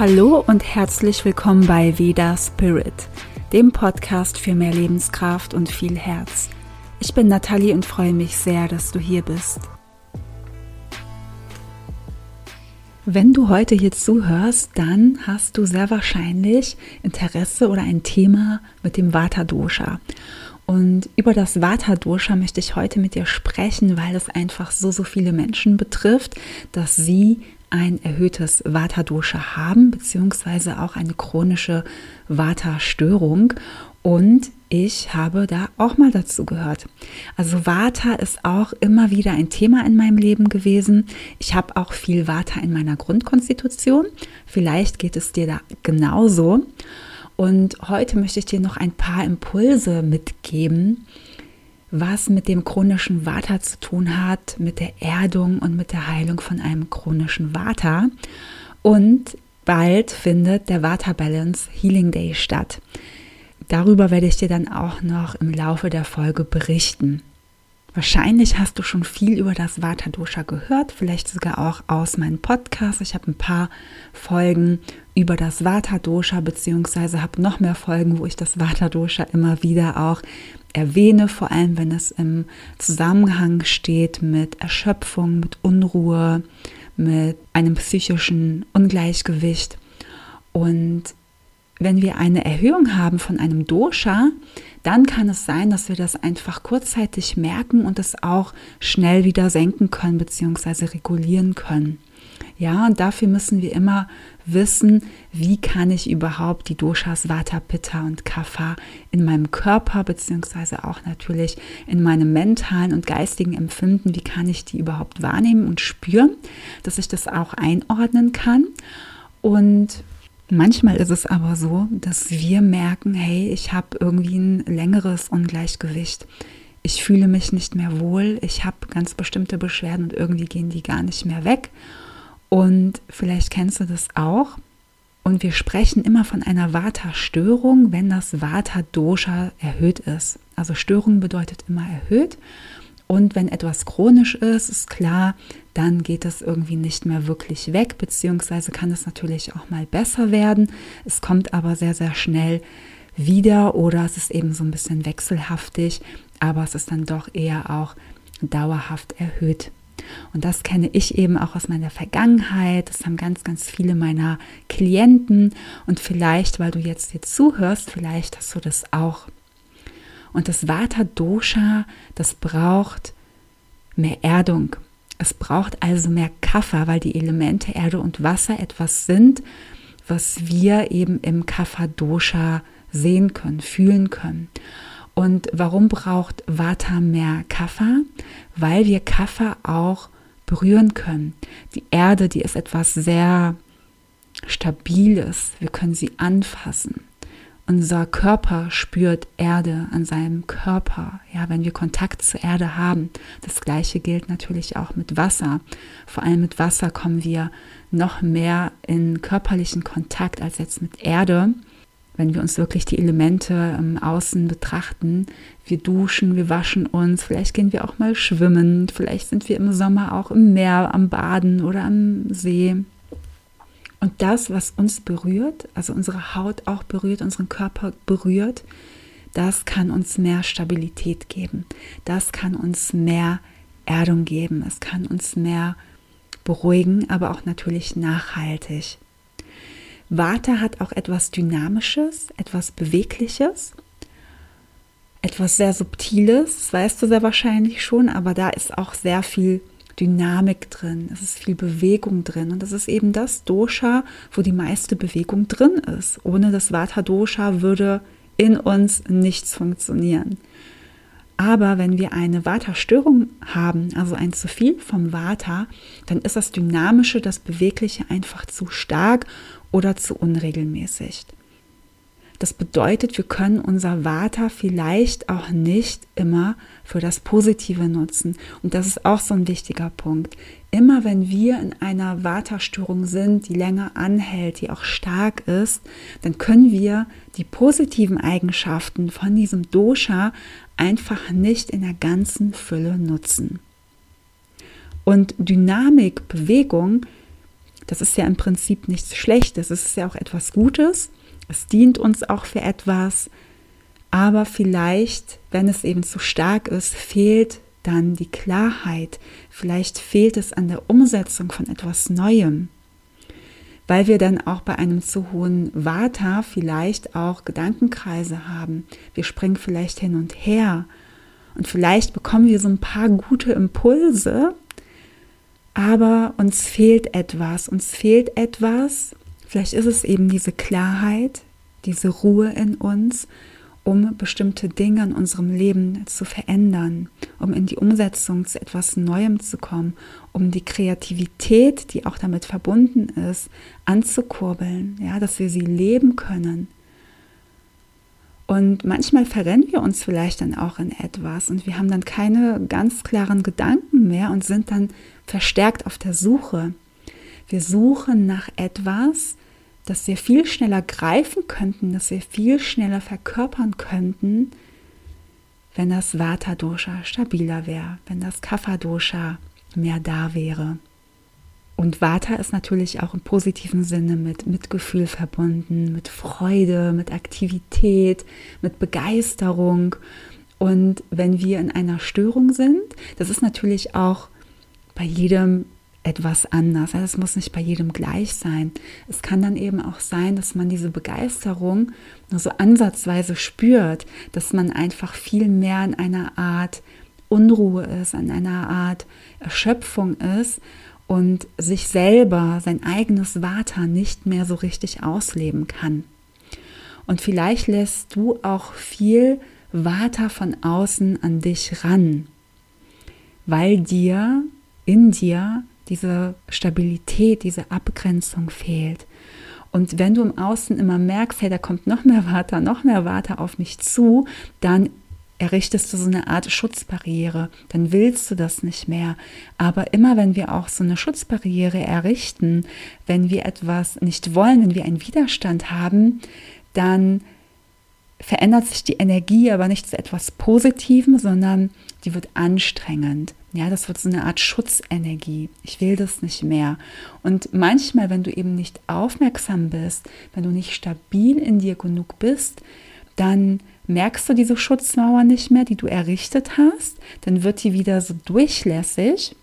Hallo und herzlich willkommen bei Veda Spirit, dem Podcast für mehr Lebenskraft und viel Herz. Ich bin Nathalie und freue mich sehr, dass du hier bist. Wenn du heute hier zuhörst, dann hast du sehr wahrscheinlich Interesse oder ein Thema mit dem Vata Dosha. Und über das Vata Dosha möchte ich heute mit dir sprechen, weil es einfach so, so viele Menschen betrifft, dass sie ein erhöhtes Vata-Dosha haben, beziehungsweise auch eine chronische Vata-Störung. Und ich habe da auch mal dazu gehört. Also Vata ist auch immer wieder ein Thema in meinem Leben gewesen. Ich habe auch viel Vata in meiner Grundkonstitution. Vielleicht geht es dir da genauso. Und heute möchte ich dir noch ein paar Impulse mitgeben, was mit dem chronischen Vata zu tun hat, mit der Erdung und mit der Heilung von einem chronischen Vata. Und bald findet der Vata Balance Healing Day statt. Darüber werde ich dir dann auch noch im Laufe der Folge berichten. Wahrscheinlich hast du schon viel über das Vata Dosha gehört, vielleicht sogar auch aus meinem Podcast. Ich habe ein paar Folgen über das Vata Dosha, beziehungsweise habe noch mehr Folgen, wo ich das Vata Dosha immer wieder auch erwähne, vor allem wenn es im Zusammenhang steht mit Erschöpfung, mit Unruhe, mit einem psychischen Ungleichgewicht. Und wenn wir eine Erhöhung haben von einem Dosha, dann kann es sein, dass wir das einfach kurzzeitig merken und es auch schnell wieder senken können bzw. regulieren können. Ja, und dafür müssen wir immer wissen, wie kann ich überhaupt die Doshas Vata, Pitta und Kapha in meinem Körper beziehungsweise auch natürlich in meinem mentalen und geistigen Empfinden, wie kann ich die überhaupt wahrnehmen und spüren, dass ich das auch einordnen kann. Und Manchmal ist es aber so, dass wir merken, hey, ich habe irgendwie ein längeres Ungleichgewicht. Ich fühle mich nicht mehr wohl, ich habe ganz bestimmte Beschwerden und irgendwie gehen die gar nicht mehr weg. Und vielleicht kennst du das auch. Und wir sprechen immer von einer Vata-Störung, wenn das Vata-Dosha erhöht ist. Also Störung bedeutet immer erhöht. Und wenn etwas chronisch ist, ist klar, dann geht es irgendwie nicht mehr wirklich weg, beziehungsweise kann es natürlich auch mal besser werden. Es kommt aber sehr, sehr schnell wieder oder es ist eben so ein bisschen wechselhaftig, aber es ist dann doch eher auch dauerhaft erhöht. Und das kenne ich eben auch aus meiner Vergangenheit. Das haben ganz, ganz viele meiner Klienten. Und vielleicht, weil du jetzt hier zuhörst, vielleicht hast du das auch. Und das Vata Dosha, das braucht mehr Erdung. Es braucht also mehr Kapha, weil die Elemente Erde und Wasser etwas sind, was wir eben im Kapha Dosha sehen können, fühlen können. Und warum braucht Vata mehr Kapha? Weil wir Kapha auch berühren können. Die Erde, die ist etwas sehr Stabiles. Wir können sie anfassen. Unser Körper spürt Erde an seinem Körper, ja, wenn wir Kontakt zur Erde haben. Das gleiche gilt natürlich auch mit Wasser. Vor allem mit Wasser kommen wir noch mehr in körperlichen Kontakt als jetzt mit Erde. Wenn wir uns wirklich die Elemente im Außen betrachten, wir duschen, wir waschen uns, vielleicht gehen wir auch mal schwimmen, vielleicht sind wir im Sommer auch im Meer am Baden oder am See. Und das, was uns berührt, also unsere Haut auch berührt, unseren Körper berührt, das kann uns mehr Stabilität geben. Das kann uns mehr Erdung geben. Es kann uns mehr beruhigen, aber auch natürlich nachhaltig. Vata hat auch etwas Dynamisches, etwas Bewegliches, etwas sehr Subtiles, das weißt du sehr wahrscheinlich schon, aber da ist auch sehr viel Dynamik drin, es ist viel Bewegung drin und das ist eben das Dosha, wo die meiste Bewegung drin ist. Ohne das Vata Dosha würde in uns nichts funktionieren. Aber wenn wir eine Vata-Störung haben, also ein zu viel vom Vata, dann ist das Dynamische, das Bewegliche einfach zu stark oder zu unregelmäßig. Das bedeutet, wir können unser Vata vielleicht auch nicht immer für das Positive nutzen. Und das ist auch so ein wichtiger Punkt. Immer wenn wir in einer Vata-Störung sind, die länger anhält, die auch stark ist, dann können wir die positiven Eigenschaften von diesem Dosha einfach nicht in der ganzen Fülle nutzen. Und Dynamik, Bewegung Das ist ja im Prinzip nichts Schlechtes, es ist ja auch etwas Gutes, es dient uns auch für etwas, aber vielleicht, wenn es eben zu stark ist, fehlt dann die Klarheit, vielleicht fehlt es an der Umsetzung von etwas Neuem, weil wir dann auch bei einem zu hohen Vata vielleicht auch Gedankenkreise haben. Wir springen vielleicht hin und her. Und vielleicht bekommen wir so ein paar gute Impulse, aber uns fehlt etwas, uns fehlt etwas, vielleicht ist es eben diese Klarheit, diese Ruhe in uns, um bestimmte Dinge in unserem Leben zu verändern, um in die Umsetzung zu etwas Neuem zu kommen, um die Kreativität, die auch damit verbunden ist, anzukurbeln, ja, dass wir sie leben können. Und manchmal verrennen wir uns vielleicht dann auch in etwas und wir haben dann keine ganz klaren Gedanken mehr und sind dann verstärkt auf der Suche. Wir suchen nach etwas, das wir viel schneller greifen könnten, das wir viel schneller verkörpern könnten, wenn das Vata Dosha stabiler wäre, wenn das Kapha Dosha mehr da wäre. Und Vata ist natürlich auch im positiven Sinne mit Mitgefühl verbunden, mit Freude, mit Aktivität, mit Begeisterung. Und wenn wir in einer Störung sind, das ist natürlich auch bei jedem etwas anders. Es muss nicht bei jedem gleich sein. Es kann dann eben auch sein, dass man diese Begeisterung nur so ansatzweise spürt, dass man einfach viel mehr in einer Art Unruhe ist, in einer Art Erschöpfung ist und sich selber, sein eigenes Vata nicht mehr so richtig ausleben kann. Und vielleicht lässt du auch viel Vata von außen an dich ran, weil dir in dir diese Stabilität, diese Abgrenzung fehlt. Und wenn du im Außen immer merkst, hey, da kommt noch mehr Water, noch mehr Water auf mich zu, dann errichtest du so eine Art Schutzbarriere, dann willst du das nicht mehr. Aber immer wenn wir auch so eine Schutzbarriere errichten, wenn wir etwas nicht wollen, wenn wir einen Widerstand haben, dann verändert sich die Energie aber nicht zu etwas Positivem, sondern die wird anstrengend. Ja, das wird so eine Art Schutzenergie. Ich will das nicht mehr. Und manchmal, wenn du eben nicht aufmerksam bist, wenn du nicht stabil in dir genug bist, dann merkst du diese Schutzmauer nicht mehr, die du errichtet hast. Dann wird die wieder so durchlässig.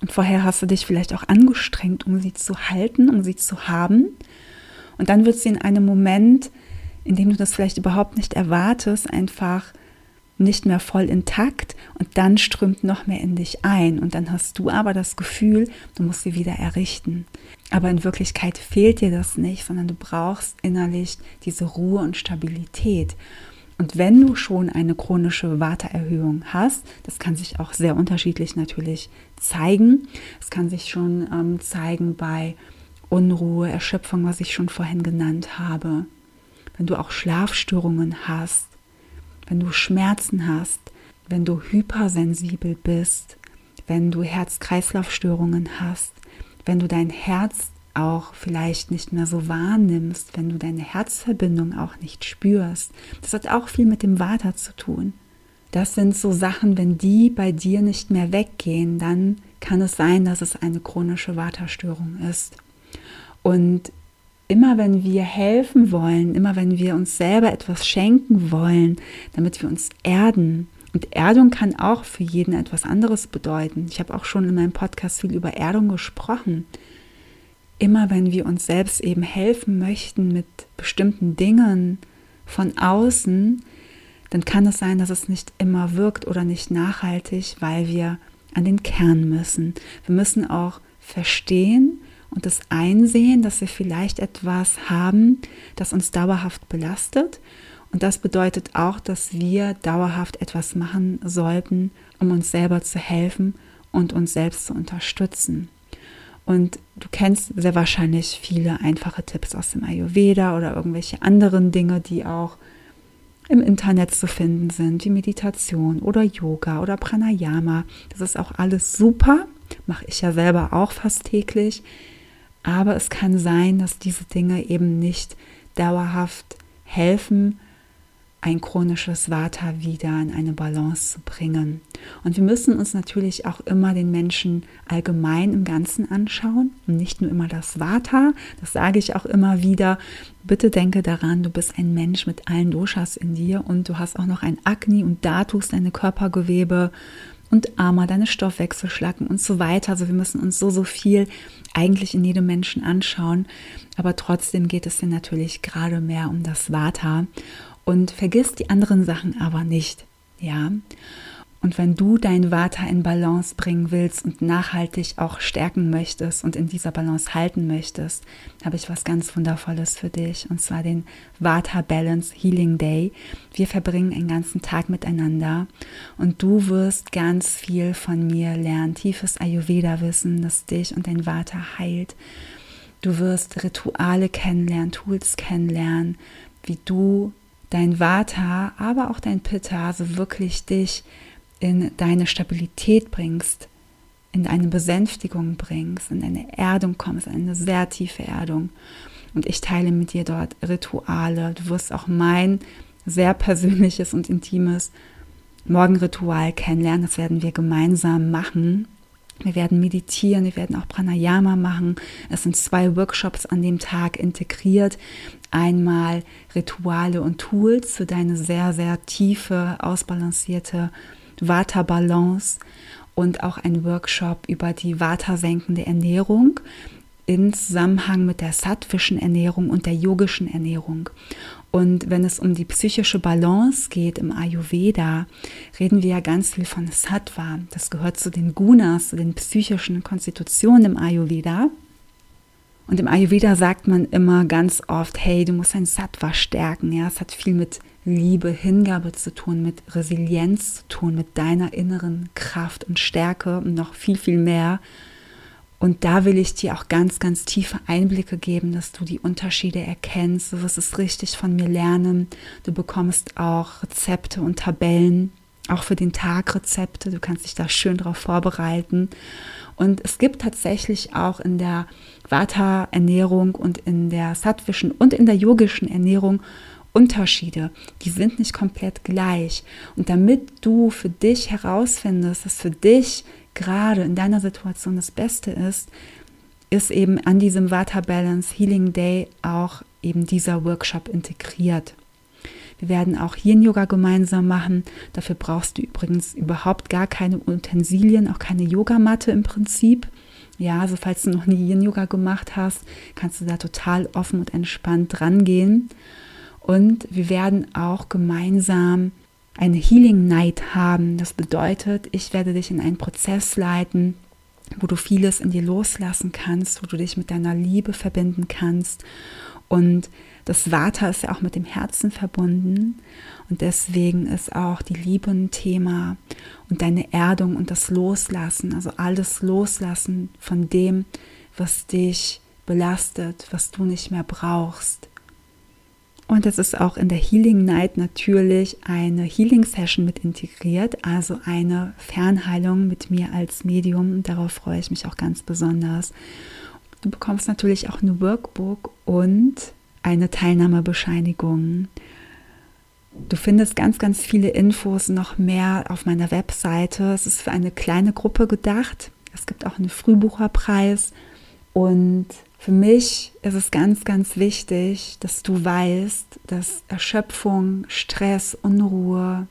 Und vorher hast du dich vielleicht auch angestrengt, um sie zu halten, um sie zu haben. Und dann wird sie in einem Moment, in dem du das vielleicht überhaupt nicht erwartest, einfach nicht mehr voll intakt und dann strömt noch mehr in dich ein und dann hast du aber das Gefühl, du musst sie wieder errichten. Aber in Wirklichkeit fehlt dir das nicht, sondern du brauchst innerlich diese Ruhe und Stabilität. Und wenn du schon eine chronische Warteerhöhung hast, das kann sich auch sehr unterschiedlich natürlich zeigen. Es kann sich schon ähm, zeigen bei Unruhe, Erschöpfung, was ich schon vorhin genannt habe. Wenn du auch Schlafstörungen hast, wenn du Schmerzen hast, wenn du hypersensibel bist, wenn du Herz-Kreislauf-Störungen hast, wenn du dein Herz auch vielleicht nicht mehr so wahrnimmst, wenn du deine Herzverbindung auch nicht spürst. Das hat auch viel mit dem Vater zu tun. Das sind so Sachen, wenn die bei dir nicht mehr weggehen, dann kann es sein, dass es eine chronische Waterstörung ist. Und immer wenn wir helfen wollen, immer wenn wir uns selber etwas schenken wollen, damit wir uns erden, und Erdung kann auch für jeden etwas anderes bedeuten. Ich habe auch schon in meinem Podcast viel über Erdung gesprochen. Immer wenn wir uns selbst eben helfen möchten mit bestimmten Dingen von außen, dann kann es sein, dass es nicht immer wirkt oder nicht nachhaltig, weil wir an den Kern müssen. Wir müssen auch verstehen, und das Einsehen, dass wir vielleicht etwas haben, das uns dauerhaft belastet. Und das bedeutet auch, dass wir dauerhaft etwas machen sollten, um uns selber zu helfen und uns selbst zu unterstützen. Und du kennst sehr wahrscheinlich viele einfache Tipps aus dem Ayurveda oder irgendwelche anderen Dinge, die auch im Internet zu finden sind, wie Meditation oder Yoga oder Pranayama. Das ist auch alles super, mache ich ja selber auch fast täglich. Aber es kann sein, dass diese Dinge eben nicht dauerhaft helfen, ein chronisches Vata wieder in eine Balance zu bringen. Und wir müssen uns natürlich auch immer den Menschen allgemein im Ganzen anschauen und nicht nur immer das Vata. Das sage ich auch immer wieder. Bitte denke daran, du bist ein Mensch mit allen Doshas in dir und du hast auch noch ein Agni und Datus, deine Körpergewebe und Ama, deine Stoffwechselschlacken und so weiter. Also wir müssen uns so, so viel eigentlich in jedem Menschen anschauen. Aber trotzdem geht es dir natürlich gerade mehr um das Vata und vergiss die anderen Sachen aber nicht. Ja. Und wenn du dein Vata in Balance bringen willst und nachhaltig auch stärken möchtest und in dieser Balance halten möchtest, habe ich was ganz Wundervolles für dich und zwar den Vata Balance Healing Day. Wir verbringen einen ganzen Tag miteinander und du wirst ganz viel von mir lernen, tiefes Ayurveda-Wissen, das dich und dein Vata heilt. Du wirst Rituale kennenlernen, Tools kennenlernen, wie du dein Vata, aber auch dein Pitta, also wirklich dich in deine Stabilität bringst, in eine Besänftigung bringst, in eine Erdung kommst, eine sehr tiefe Erdung. Und ich teile mit dir dort Rituale. Du wirst auch mein sehr persönliches und intimes Morgenritual kennenlernen. Das werden wir gemeinsam machen. Wir werden meditieren, wir werden auch Pranayama machen. Es sind zwei Workshops an dem Tag integriert. Einmal Rituale und Tools für deine sehr, sehr tiefe, ausbalancierte Vata-Balance und auch ein Workshop über die Vata-senkende Ernährung in Zusammenhang mit der sattvischen Ernährung und der yogischen Ernährung. Und wenn es um die psychische Balance geht im Ayurveda, reden wir ja ganz viel von Sattva. Das gehört zu den Gunas, zu den psychischen Konstitutionen im Ayurveda. Und im Ayurveda sagt man immer ganz oft, hey, du musst dein Sattva stärken. Ja, es hat viel mit Liebe, Hingabe zu tun, mit Resilienz zu tun, mit deiner inneren Kraft und Stärke und noch viel, viel mehr. Und da will ich dir auch ganz, ganz tiefe Einblicke geben, dass du die Unterschiede erkennst. Du wirst es richtig von mir lernen. Du bekommst auch Rezepte und Tabellen, auch für den Tag Rezepte. Du kannst dich da schön drauf vorbereiten. Und es gibt tatsächlich auch in der Vata-Ernährung und in der sattvischen und in der yogischen Ernährung Unterschiede. Die sind nicht komplett gleich. Und damit du für dich herausfindest, dass für dich gerade in deiner Situation das Beste ist, ist eben an diesem Vata Balance Healing Day auch eben dieser Workshop integriert. Wir werden auch hier Yoga gemeinsam machen. Dafür brauchst du übrigens überhaupt gar keine Utensilien, auch keine Yogamatte im Prinzip. Ja, also falls du noch nie Yin Yoga gemacht hast, kannst du da total offen und entspannt dran gehen. Und wir werden auch gemeinsam eine Healing Night haben. Das bedeutet, ich werde dich in einen Prozess leiten, wo du vieles in dir loslassen kannst, wo du dich mit deiner Liebe verbinden kannst. Und das Vata ist ja auch mit dem Herzen verbunden. Und deswegen ist auch die Liebe ein Thema und deine Erdung und das Loslassen, also alles Loslassen von dem, was dich belastet, was du nicht mehr brauchst. Und es ist auch in der Healing Night natürlich eine Healing Session mit integriert, also eine Fernheilung mit mir als Medium. Darauf freue ich mich auch ganz besonders. Du bekommst natürlich auch ein Workbook und eine Teilnahmebescheinigung. Du findest ganz, ganz viele Infos noch mehr auf meiner Webseite. Es ist für eine kleine Gruppe gedacht. Es gibt auch einen Frühbucherpreis und für mich ist es ganz, ganz wichtig, dass du weißt, dass Erschöpfung, Stress, Unruhe,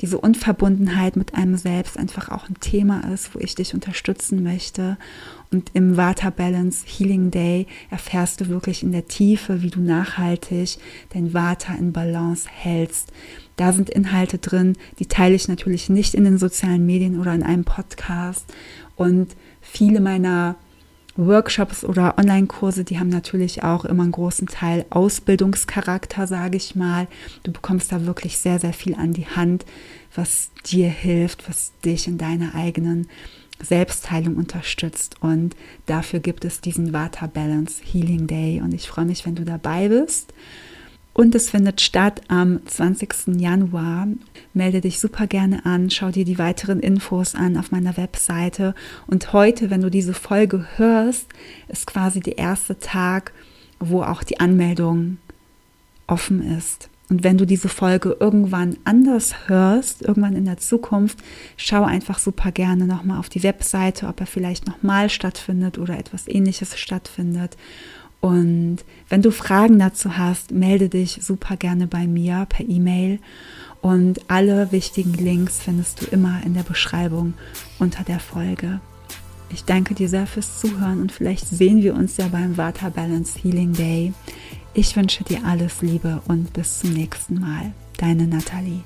diese Unverbundenheit mit einem selbst einfach auch ein Thema ist, wo ich dich unterstützen möchte. Und im Vata Balance Healing Day erfährst du wirklich in der Tiefe, wie du nachhaltig dein Vata in Balance hältst. Da sind Inhalte drin, die teile ich natürlich nicht in den sozialen Medien oder in einem Podcast. Und viele meiner Workshops oder Online-Kurse, die haben natürlich auch immer einen großen Teil Ausbildungscharakter, sage ich mal. Du bekommst da wirklich sehr, sehr viel an die Hand, was dir hilft, was dich in deiner eigenen Selbstheilung unterstützt. Und dafür gibt es diesen Vata Balance Healing Day. Und ich freue mich, wenn du dabei bist. Und es findet statt am 20. Januar. Melde dich super gerne an, schau dir die weiteren Infos an auf meiner Webseite. Und heute, wenn du diese Folge hörst, ist quasi der erste Tag, wo auch die Anmeldung offen ist. Und wenn du diese Folge irgendwann anders hörst, irgendwann in der Zukunft, schau einfach super gerne nochmal auf die Webseite, ob er vielleicht nochmal stattfindet oder etwas ähnliches stattfindet. Und wenn du Fragen dazu hast, melde dich super gerne bei mir per E-Mail. Und alle wichtigen Links findest du immer in der Beschreibung unter der Folge. Ich danke dir sehr fürs Zuhören und vielleicht sehen wir uns ja beim Vata Balance Healing Day. Ich wünsche dir alles Liebe und bis zum nächsten Mal. Deine Nathalie.